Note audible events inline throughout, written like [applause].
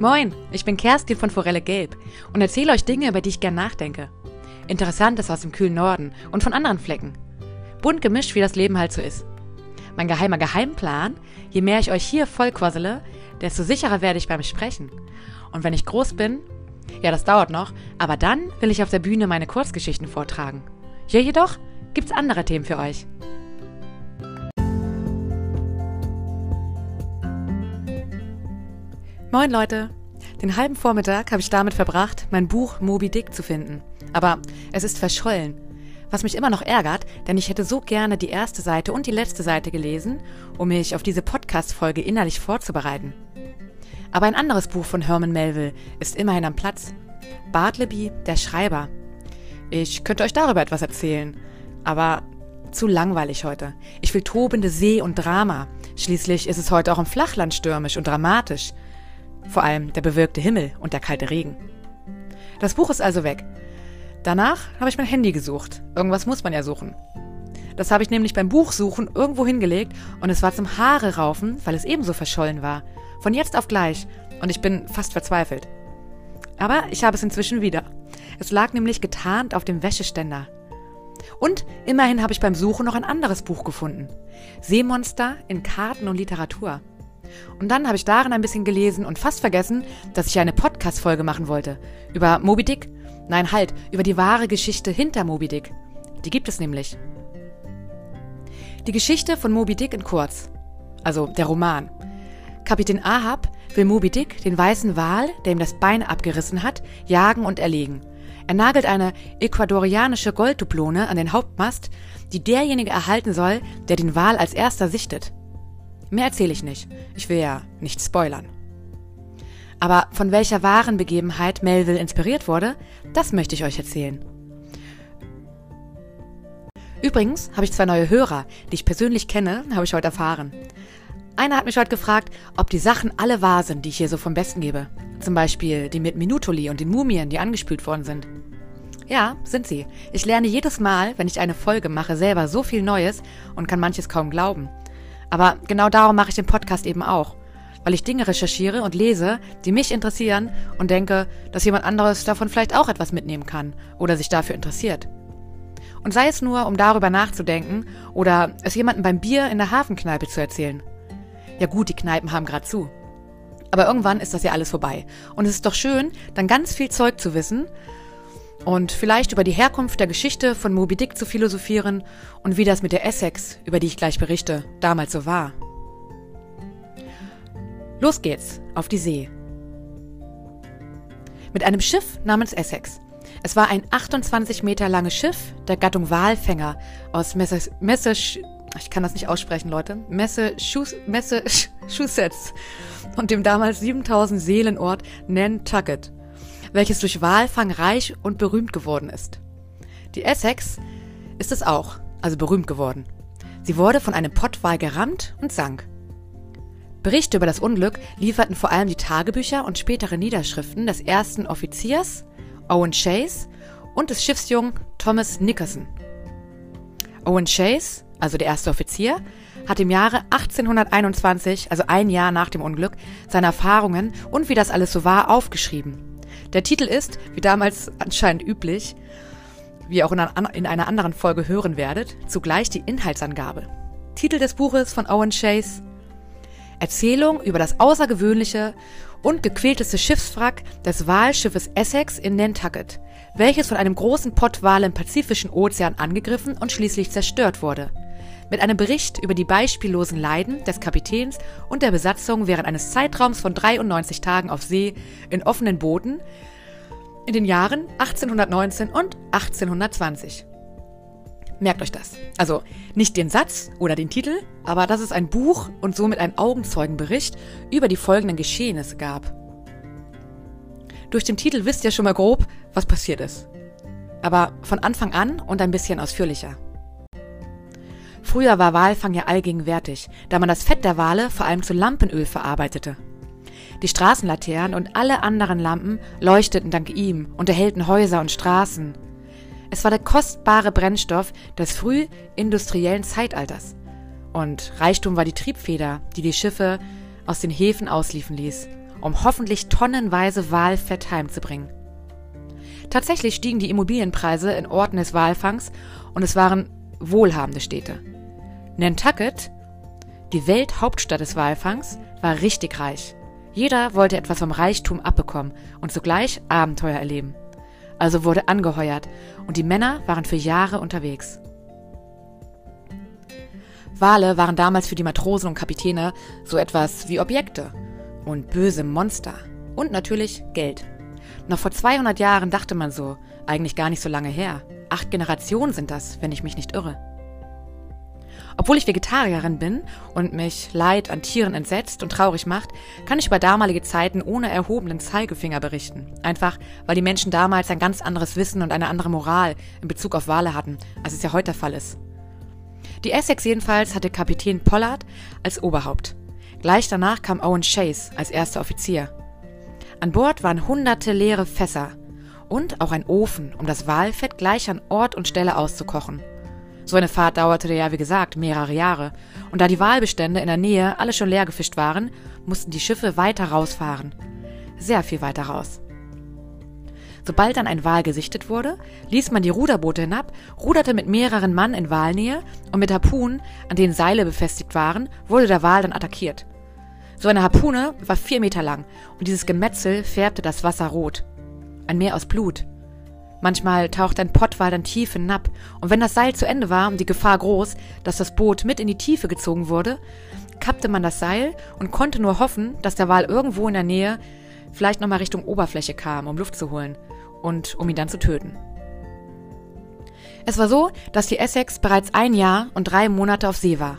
Moin, ich bin Kerstin von Forelle Gelb und erzähle euch Dinge, über die ich gern nachdenke. Interessantes aus dem kühlen Norden und von anderen Flecken. Bunt gemischt, wie das Leben halt so ist. Mein geheimer Geheimplan, je mehr ich euch hier vollquassele, desto sicherer werde ich beim Sprechen. Und wenn ich groß bin, ja, das dauert noch, aber dann will ich auf der Bühne meine Kurzgeschichten vortragen. Hier jedoch gibt's andere Themen für euch. Moin Leute! Den halben Vormittag habe ich damit verbracht, mein Buch Moby Dick zu finden. Aber es ist verschollen. Was mich immer noch ärgert, denn ich hätte so gerne die erste Seite und die letzte Seite gelesen, um mich auf diese Podcast-Folge innerlich vorzubereiten. Aber ein anderes Buch von Herman Melville ist immerhin am Platz. Bartleby, der Schreiber. Ich könnte euch darüber etwas erzählen, aber zu langweilig heute. Ich will tobende See und Drama. Schließlich ist es heute auch im Flachland stürmisch und dramatisch. Vor allem der bewölkte Himmel und der kalte Regen. Das Buch ist also weg. Danach habe ich mein Handy gesucht. Irgendwas muss man ja suchen. Das habe ich nämlich beim Buchsuchen irgendwo hingelegt und es war zum Haare raufen, weil es ebenso verschollen war. Von jetzt auf gleich. Und ich bin fast verzweifelt. Aber ich habe es inzwischen wieder. Es lag nämlich getarnt auf dem Wäscheständer. Und immerhin habe ich beim Suchen noch ein anderes Buch gefunden. Seemonster in Karten und Literatur. Und dann habe ich darin ein bisschen gelesen und fast vergessen, dass ich eine Podcast-Folge machen wollte. Über Moby Dick. Nein, halt, über die wahre Geschichte hinter Moby Dick. Die gibt es nämlich. Die Geschichte von Moby Dick in kurz. Also der Roman. Kapitän Ahab will Moby Dick, den weißen Wal, der ihm das Bein abgerissen hat, jagen und erlegen. Er nagelt eine ecuadorianische Goldduplone an den Hauptmast, die derjenige erhalten soll, der den Wal als erster sichtet. Mehr erzähle ich nicht. Ich will ja nicht spoilern. Aber von welcher wahren Begebenheit Melville inspiriert wurde, das möchte ich euch erzählen. Übrigens habe ich zwei neue Hörer, die ich persönlich kenne, habe ich heute erfahren. Einer hat mich heute gefragt, ob die Sachen alle wahr sind, die ich hier so vom Besten gebe. Zum Beispiel die mit Minutoli und den Mumien, die angespült worden sind. Ja, sind sie. Ich lerne jedes Mal, wenn ich eine Folge mache, selber so viel Neues und kann manches kaum glauben. Aber genau darum mache ich den Podcast eben auch. Weil ich Dinge recherchiere und lese, die mich interessieren und denke, dass jemand anderes davon vielleicht auch etwas mitnehmen kann oder sich dafür interessiert. Und sei es nur, um darüber nachzudenken oder es jemandem beim Bier in der Hafenkneipe zu erzählen. Ja gut, die Kneipen haben gerade zu. Aber irgendwann ist das ja alles vorbei. Und es ist doch schön, dann ganz viel Zeug zu wissen und vielleicht über die Herkunft der Geschichte von Moby Dick zu philosophieren und wie das mit der Essex, über die ich gleich berichte, damals so war. Los geht's, auf die See. Mit einem Schiff namens Essex. Es war ein 28 Meter langes Schiff der Gattung Walfänger aus Massachusetts, ich kann das nicht aussprechen, Leute, [laughs] Massachusetts und dem damals 7000 Seelenort Nantucket welches durch Walfang reich und berühmt geworden ist. Die Essex ist es auch, also berühmt geworden. Sie wurde von einem Pottwal gerammt und sank. Berichte über das Unglück lieferten vor allem die Tagebücher und spätere Niederschriften des ersten Offiziers, Owen Chase, und des Schiffsjungen Thomas Nickerson. Owen Chase, also der erste Offizier, hat im Jahre 1821, also ein Jahr nach dem Unglück, seine Erfahrungen und wie das alles so war aufgeschrieben. Der Titel ist, wie damals anscheinend üblich, wie ihr auch in einer anderen Folge hören werdet, zugleich die Inhaltsangabe. Titel des Buches von Owen Chase Erzählung über das außergewöhnliche und gequälteste Schiffswrack des Walschiffes Essex in Nantucket, welches von einem großen Pottwal im Pazifischen Ozean angegriffen und schließlich zerstört wurde mit einem Bericht über die beispiellosen Leiden des Kapitäns und der Besatzung während eines Zeitraums von 93 Tagen auf See in offenen Booten in den Jahren 1819 und 1820. Merkt euch das. Also nicht den Satz oder den Titel, aber dass es ein Buch und somit ein Augenzeugenbericht über die folgenden Geschehnisse gab. Durch den Titel wisst ihr schon mal grob, was passiert ist. Aber von Anfang an und ein bisschen ausführlicher. Früher war Walfang ja allgegenwärtig, da man das Fett der Wale vor allem zu Lampenöl verarbeitete. Die Straßenlaternen und alle anderen Lampen leuchteten dank ihm und erhellten Häuser und Straßen. Es war der kostbare Brennstoff des frühindustriellen Zeitalters. Und Reichtum war die Triebfeder, die die Schiffe aus den Häfen ausliefen ließ. um hoffentlich tonnenweise Walfett heimzubringen. Tatsächlich stiegen die Immobilienpreise in Orten des Walfangs und es waren wohlhabende Städte. Nantucket, die Welthauptstadt des Walfangs, war richtig reich. Jeder wollte etwas vom Reichtum abbekommen und zugleich Abenteuer erleben. Also wurde angeheuert und die Männer waren für Jahre unterwegs. Wale waren damals für die Matrosen und Kapitäne so etwas wie Objekte und böse Monster und natürlich Geld. Noch vor 200 Jahren dachte man so, eigentlich gar nicht so lange her. Acht Generationen sind das, wenn ich mich nicht irre. Obwohl ich Vegetarierin bin und mich Leid an Tieren entsetzt und traurig macht, kann ich über damalige Zeiten ohne erhobenen Zeigefinger berichten. Einfach, weil die Menschen damals ein ganz anderes Wissen und eine andere Moral in Bezug auf Wale hatten, als es ja heute der Fall ist. Die Essex jedenfalls hatte Kapitän Pollard als Oberhaupt. Gleich danach kam Owen Chase als erster Offizier. An Bord waren hunderte leere Fässer und auch ein Ofen, um das Walfett gleich an Ort und Stelle auszukochen. So eine Fahrt dauerte ja, wie gesagt, mehrere Jahre. Und da die Walbestände in der Nähe alle schon leer gefischt waren, mussten die Schiffe weiter rausfahren. Sehr viel weiter raus. Sobald dann ein Wal gesichtet wurde, ließ man die Ruderboote hinab, ruderte mit mehreren Mann in Walnähe und mit Harpunen, an denen Seile befestigt waren, wurde der Wal dann attackiert. So eine Harpune war vier Meter lang und dieses Gemetzel färbte das Wasser rot. Ein Meer aus Blut. Manchmal taucht ein Pottwal dann tief hinab, und wenn das Seil zu Ende war und die Gefahr groß, dass das Boot mit in die Tiefe gezogen wurde, kappte man das Seil und konnte nur hoffen, dass der Wal irgendwo in der Nähe vielleicht nochmal Richtung Oberfläche kam, um Luft zu holen und um ihn dann zu töten. Es war so, dass die Essex bereits ein Jahr und drei Monate auf See war.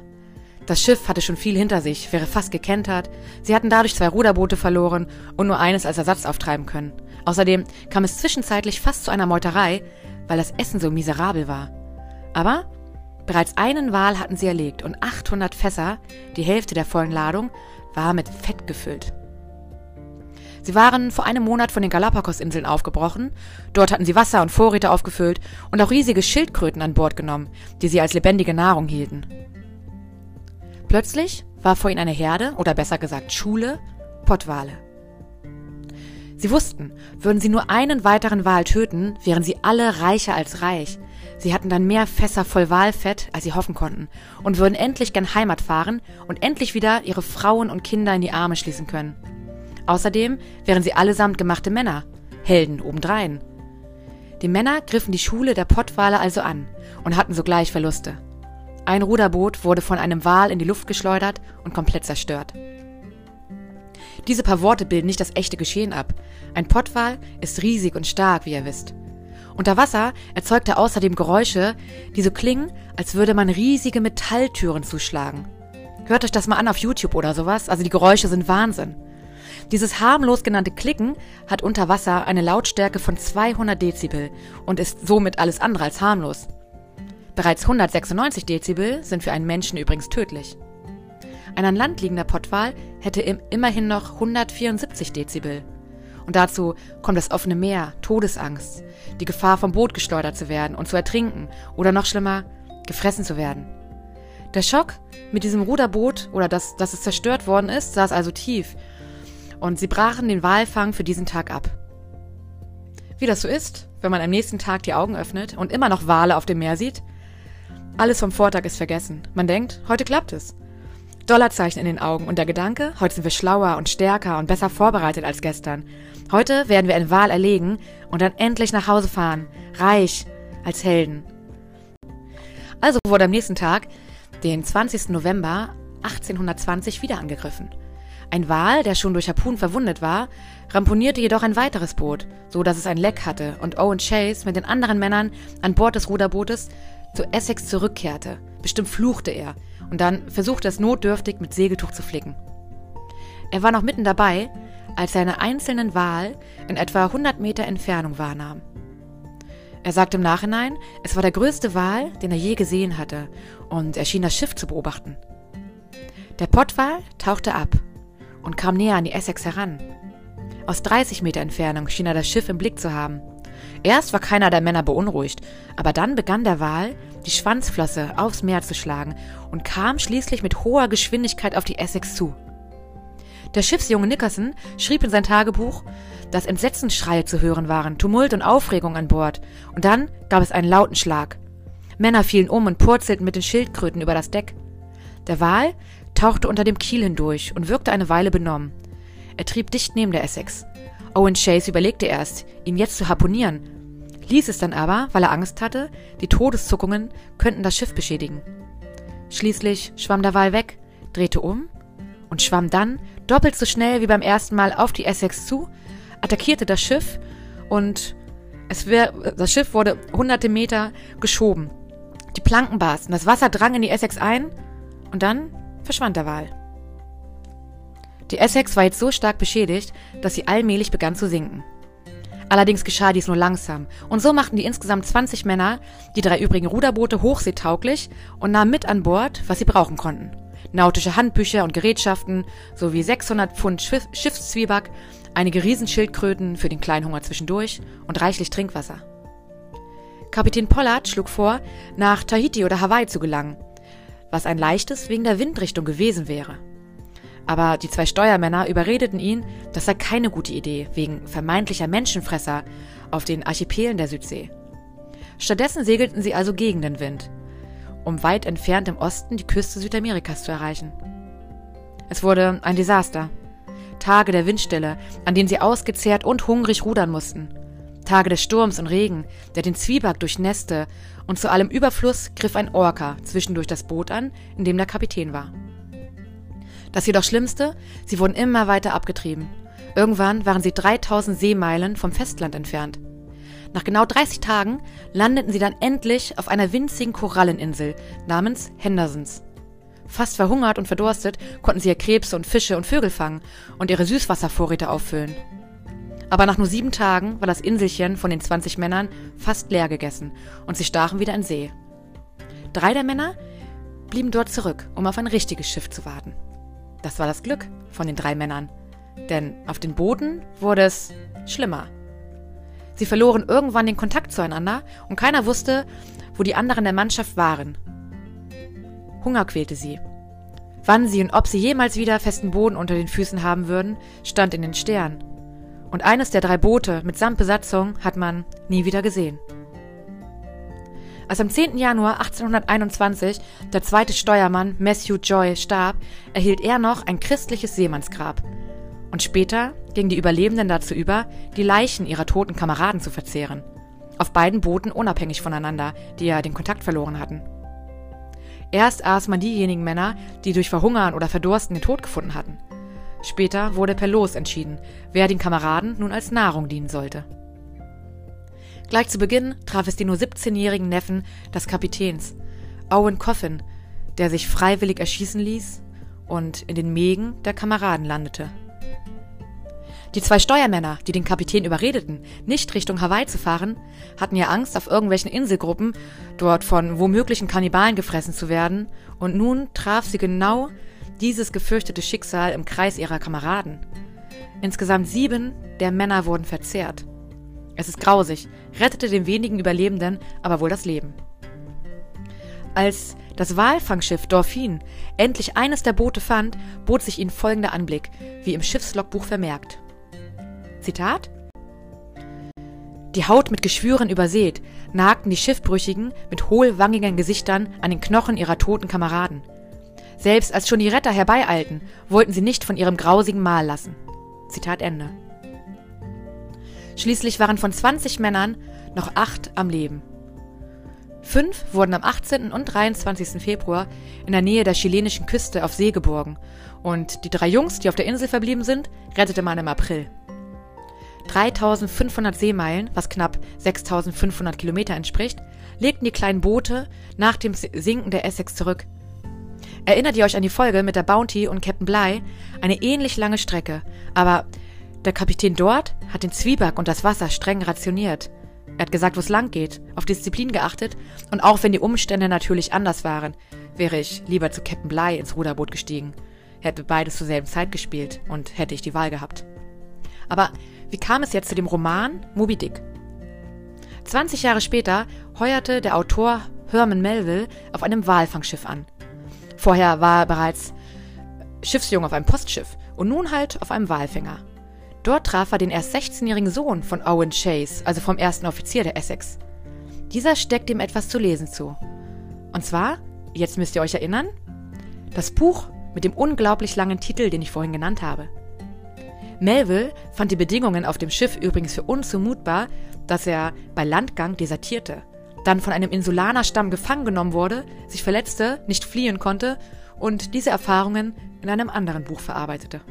Das Schiff hatte schon viel hinter sich, wäre fast gekentert. Sie hatten dadurch zwei Ruderboote verloren und nur eines als Ersatz auftreiben können. Außerdem kam es zwischenzeitlich fast zu einer Meuterei, weil das Essen so miserabel war. Aber bereits einen Wal hatten sie erlegt und 800 Fässer, die Hälfte der vollen Ladung, war mit Fett gefüllt. Sie waren vor einem Monat von den Galapagos-Inseln aufgebrochen. Dort hatten sie Wasser und Vorräte aufgefüllt und auch riesige Schildkröten an Bord genommen, die sie als lebendige Nahrung hielten. Plötzlich war vor ihnen eine Herde, oder besser gesagt Schule, Pottwale. Sie wussten, würden sie nur einen weiteren Wal töten, wären sie alle reicher als reich. Sie hatten dann mehr Fässer voll Walfett, als sie hoffen konnten, und würden endlich gern Heimat fahren und endlich wieder ihre Frauen und Kinder in die Arme schließen können. Außerdem wären sie allesamt gemachte Männer, Helden obendrein. Die Männer griffen die Schule der Pottwale also an und hatten sogleich Verluste. Ein Ruderboot wurde von einem Wal in die Luft geschleudert und komplett zerstört. Diese paar Worte bilden nicht das echte Geschehen ab. Ein Pottwal ist riesig und stark, wie ihr wisst. Unter Wasser erzeugt er außerdem Geräusche, die so klingen, als würde man riesige Metalltüren zuschlagen. Hört euch das mal an auf YouTube oder sowas, also die Geräusche sind Wahnsinn. Dieses harmlos genannte Klicken hat unter Wasser eine Lautstärke von 200 Dezibel und ist somit alles andere als harmlos. Bereits 196 Dezibel sind für einen Menschen übrigens tödlich. Ein an Land liegender Pottwal hätte immerhin noch 174 Dezibel. Und dazu kommt das offene Meer, Todesangst, die Gefahr vom Boot geschleudert zu werden und zu ertrinken oder noch schlimmer, gefressen zu werden. Der Schock mit diesem Ruderboot oder dass, dass es zerstört worden ist, saß also tief und sie brachen den Walfang für diesen Tag ab. Wie das so ist, wenn man am nächsten Tag die Augen öffnet und immer noch Wale auf dem Meer sieht, alles vom Vortag ist vergessen. Man denkt, heute klappt es. Dollarzeichen in den Augen und der Gedanke, heute sind wir schlauer und stärker und besser vorbereitet als gestern. Heute werden wir eine Wahl erlegen und dann endlich nach Hause fahren, reich, als Helden. Also wurde am nächsten Tag, den 20. November 1820, wieder angegriffen. Ein Wal, der schon durch Harpun verwundet war, ramponierte jedoch ein weiteres Boot, so dass es ein Leck hatte und Owen Chase mit den anderen Männern an Bord des Ruderbootes zu Essex zurückkehrte. Bestimmt fluchte er, und dann versuchte es notdürftig mit Segeltuch zu flicken. Er war noch mitten dabei, als er einen einzelnen Wal in etwa 100 Meter Entfernung wahrnahm. Er sagte im Nachhinein, es war der größte Wal, den er je gesehen hatte, und er schien das Schiff zu beobachten. Der Pottwal tauchte ab und kam näher an die Essex heran. Aus 30 Meter Entfernung schien er das Schiff im Blick zu haben. Erst war keiner der Männer beunruhigt, aber dann begann der Wal, die Schwanzflosse aufs Meer zu schlagen und kam schließlich mit hoher Geschwindigkeit auf die Essex zu. Der Schiffsjunge Nickerson schrieb in sein Tagebuch, dass Entsetzensschreie zu hören waren, Tumult und Aufregung an Bord. Und dann gab es einen lauten Schlag. Männer fielen um und purzelten mit den Schildkröten über das Deck. Der Wal tauchte unter dem Kiel hindurch und wirkte eine Weile benommen. Er trieb dicht neben der Essex. Owen Chase überlegte erst, ihn jetzt zu harponieren, ließ es dann aber, weil er Angst hatte, die Todeszuckungen könnten das Schiff beschädigen. Schließlich schwamm der Wal weg, drehte um und schwamm dann doppelt so schnell wie beim ersten Mal auf die Essex zu, attackierte das Schiff und es wär, das Schiff wurde hunderte Meter geschoben. Die Planken barsten, das Wasser drang in die Essex ein und dann verschwand der Wal. Die Essex war jetzt so stark beschädigt, dass sie allmählich begann zu sinken. Allerdings geschah dies nur langsam, und so machten die insgesamt 20 Männer die drei übrigen Ruderboote hochseetauglich und nahmen mit an Bord, was sie brauchen konnten. Nautische Handbücher und Gerätschaften sowie 600 Pfund Schiff Schiffszwieback, einige Riesenschildkröten für den kleinen Hunger zwischendurch und reichlich Trinkwasser. Kapitän Pollard schlug vor, nach Tahiti oder Hawaii zu gelangen, was ein leichtes wegen der Windrichtung gewesen wäre. Aber die zwei Steuermänner überredeten ihn, das sei keine gute Idee, wegen vermeintlicher Menschenfresser auf den Archipelen der Südsee. Stattdessen segelten sie also gegen den Wind, um weit entfernt im Osten die Küste Südamerikas zu erreichen. Es wurde ein Desaster. Tage der Windstille, an denen sie ausgezehrt und hungrig rudern mussten. Tage des Sturms und Regen, der den Zwieback durchnässte, und zu allem Überfluss griff ein Orca zwischendurch das Boot an, in dem der Kapitän war. Das jedoch Schlimmste, sie wurden immer weiter abgetrieben. Irgendwann waren sie 3000 Seemeilen vom Festland entfernt. Nach genau 30 Tagen landeten sie dann endlich auf einer winzigen Koralleninsel namens Hendersons. Fast verhungert und verdurstet konnten sie ihr Krebse und Fische und Vögel fangen und ihre Süßwasservorräte auffüllen. Aber nach nur sieben Tagen war das Inselchen von den 20 Männern fast leer gegessen und sie stachen wieder in See. Drei der Männer blieben dort zurück, um auf ein richtiges Schiff zu warten. Das war das Glück von den drei Männern. Denn auf den Booten wurde es schlimmer. Sie verloren irgendwann den Kontakt zueinander und keiner wusste, wo die anderen der Mannschaft waren. Hunger quälte sie. Wann sie und ob sie jemals wieder festen Boden unter den Füßen haben würden, stand in den Sternen. Und eines der drei Boote mitsamt Besatzung hat man nie wieder gesehen. Als am 10. Januar 1821 der zweite Steuermann Matthew Joy starb, erhielt er noch ein christliches Seemannsgrab. Und später gingen die Überlebenden dazu über, die Leichen ihrer toten Kameraden zu verzehren. Auf beiden Booten unabhängig voneinander, die ja den Kontakt verloren hatten. Erst aß man diejenigen Männer, die durch Verhungern oder Verdursten den Tod gefunden hatten. Später wurde per Los entschieden, wer den Kameraden nun als Nahrung dienen sollte. Gleich zu Beginn traf es den nur 17-jährigen Neffen des Kapitäns, Owen Coffin, der sich freiwillig erschießen ließ und in den Mägen der Kameraden landete. Die zwei Steuermänner, die den Kapitän überredeten, nicht Richtung Hawaii zu fahren, hatten ja Angst, auf irgendwelchen Inselgruppen dort von womöglichen Kannibalen gefressen zu werden, und nun traf sie genau dieses gefürchtete Schicksal im Kreis ihrer Kameraden. Insgesamt sieben der Männer wurden verzehrt. Es ist grausig, rettete den wenigen Überlebenden aber wohl das Leben. Als das Walfangschiff Dorfin endlich eines der Boote fand, bot sich ihnen folgender Anblick, wie im Schiffslogbuch vermerkt. Zitat Die Haut mit Geschwüren übersät, nagten die Schiffbrüchigen mit hohlwangigen Gesichtern an den Knochen ihrer toten Kameraden. Selbst als schon die Retter herbeieilten, wollten sie nicht von ihrem grausigen Mahl lassen. Zitat Ende. Schließlich waren von 20 Männern noch acht am Leben. Fünf wurden am 18. und 23. Februar in der Nähe der chilenischen Küste auf See geborgen und die drei Jungs, die auf der Insel verblieben sind, rettete man im April. 3500 Seemeilen, was knapp 6500 Kilometer entspricht, legten die kleinen Boote nach dem Sinken der Essex zurück. Erinnert ihr euch an die Folge mit der Bounty und Captain Bligh? Eine ähnlich lange Strecke, aber der Kapitän dort hat den Zwieback und das Wasser streng rationiert. Er hat gesagt, wo es lang geht, auf Disziplin geachtet und auch wenn die Umstände natürlich anders waren, wäre ich lieber zu Captain Bligh ins Ruderboot gestiegen. Hätte beides zur selben Zeit gespielt und hätte ich die Wahl gehabt. Aber wie kam es jetzt zu dem Roman Moby Dick? 20 Jahre später heuerte der Autor Herman Melville auf einem Walfangschiff an. Vorher war er bereits Schiffsjunge auf einem Postschiff und nun halt auf einem Walfänger. Dort traf er den erst 16-jährigen Sohn von Owen Chase, also vom ersten Offizier der Essex. Dieser steckt ihm etwas zu lesen zu. Und zwar, jetzt müsst ihr euch erinnern, das Buch mit dem unglaublich langen Titel, den ich vorhin genannt habe. Melville fand die Bedingungen auf dem Schiff übrigens für unzumutbar, dass er bei Landgang desertierte, dann von einem Insulanerstamm gefangen genommen wurde, sich verletzte, nicht fliehen konnte und diese Erfahrungen in einem anderen Buch verarbeitete.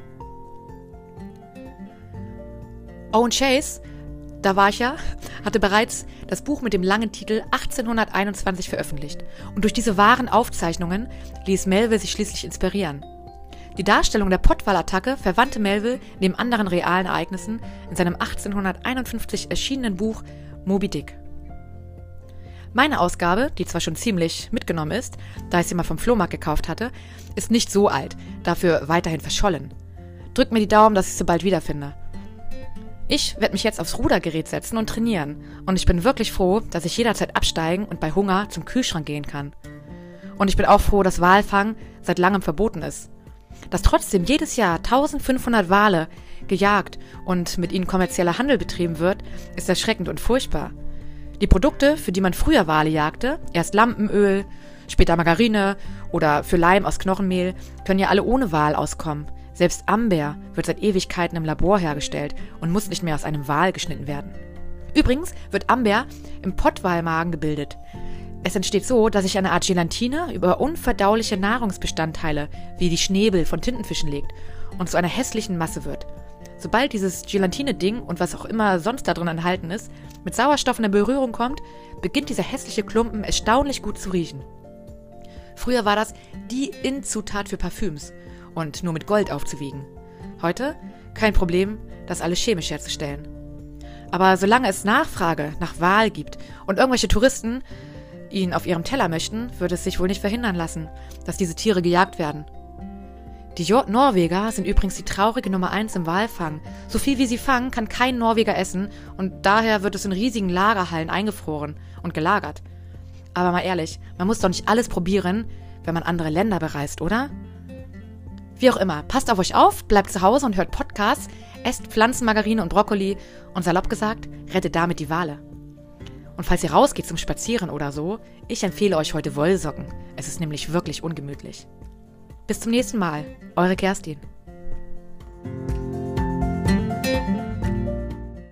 Owen Chase, da war ich ja, hatte bereits das Buch mit dem langen Titel 1821 veröffentlicht und durch diese wahren Aufzeichnungen ließ Melville sich schließlich inspirieren. Die Darstellung der Pottwal-Attacke verwandte Melville neben anderen realen Ereignissen in seinem 1851 erschienenen Buch Moby Dick. Meine Ausgabe, die zwar schon ziemlich mitgenommen ist, da ich sie mal vom Flohmarkt gekauft hatte, ist nicht so alt, dafür weiterhin verschollen. Drückt mir die Daumen, dass ich sie bald wiederfinde. Ich werde mich jetzt aufs Rudergerät setzen und trainieren. Und ich bin wirklich froh, dass ich jederzeit absteigen und bei Hunger zum Kühlschrank gehen kann. Und ich bin auch froh, dass Walfang seit langem verboten ist dass trotzdem jedes Jahr 1500 Wale gejagt und mit ihnen kommerzieller Handel betrieben wird, ist erschreckend und furchtbar. Die Produkte, für die man früher Wale jagte, erst Lampenöl, später Margarine oder für Leim aus Knochenmehl, können ja alle ohne Wal auskommen. Selbst Amber wird seit Ewigkeiten im Labor hergestellt und muss nicht mehr aus einem Wal geschnitten werden. Übrigens wird Amber im Pottwalmagen gebildet. Es entsteht so, dass sich eine Art Gelatine über unverdauliche Nahrungsbestandteile wie die Schnäbel von Tintenfischen legt und zu einer hässlichen Masse wird. Sobald dieses Gelatine-Ding und was auch immer sonst da drin enthalten ist, mit Sauerstoff in Berührung kommt, beginnt dieser hässliche Klumpen erstaunlich gut zu riechen. Früher war das die In-Zutat für Parfüms und nur mit Gold aufzuwiegen. Heute kein Problem, das alles chemisch herzustellen. Aber solange es Nachfrage nach Wahl gibt und irgendwelche Touristen ihn auf ihrem Teller möchten, würde es sich wohl nicht verhindern lassen, dass diese Tiere gejagt werden. Die Norweger sind übrigens die traurige Nummer eins im Walfang. So viel wie sie fangen, kann kein Norweger essen und daher wird es in riesigen Lagerhallen eingefroren und gelagert. Aber mal ehrlich, man muss doch nicht alles probieren, wenn man andere Länder bereist, oder? Wie auch immer, passt auf euch auf, bleibt zu Hause und hört Podcasts, esst Pflanzenmargarine und Brokkoli und salopp gesagt, rettet damit die Wale. Und falls ihr rausgeht zum Spazieren oder so, ich empfehle euch heute Wollsocken. Es ist nämlich wirklich ungemütlich. Bis zum nächsten Mal, eure Kerstin.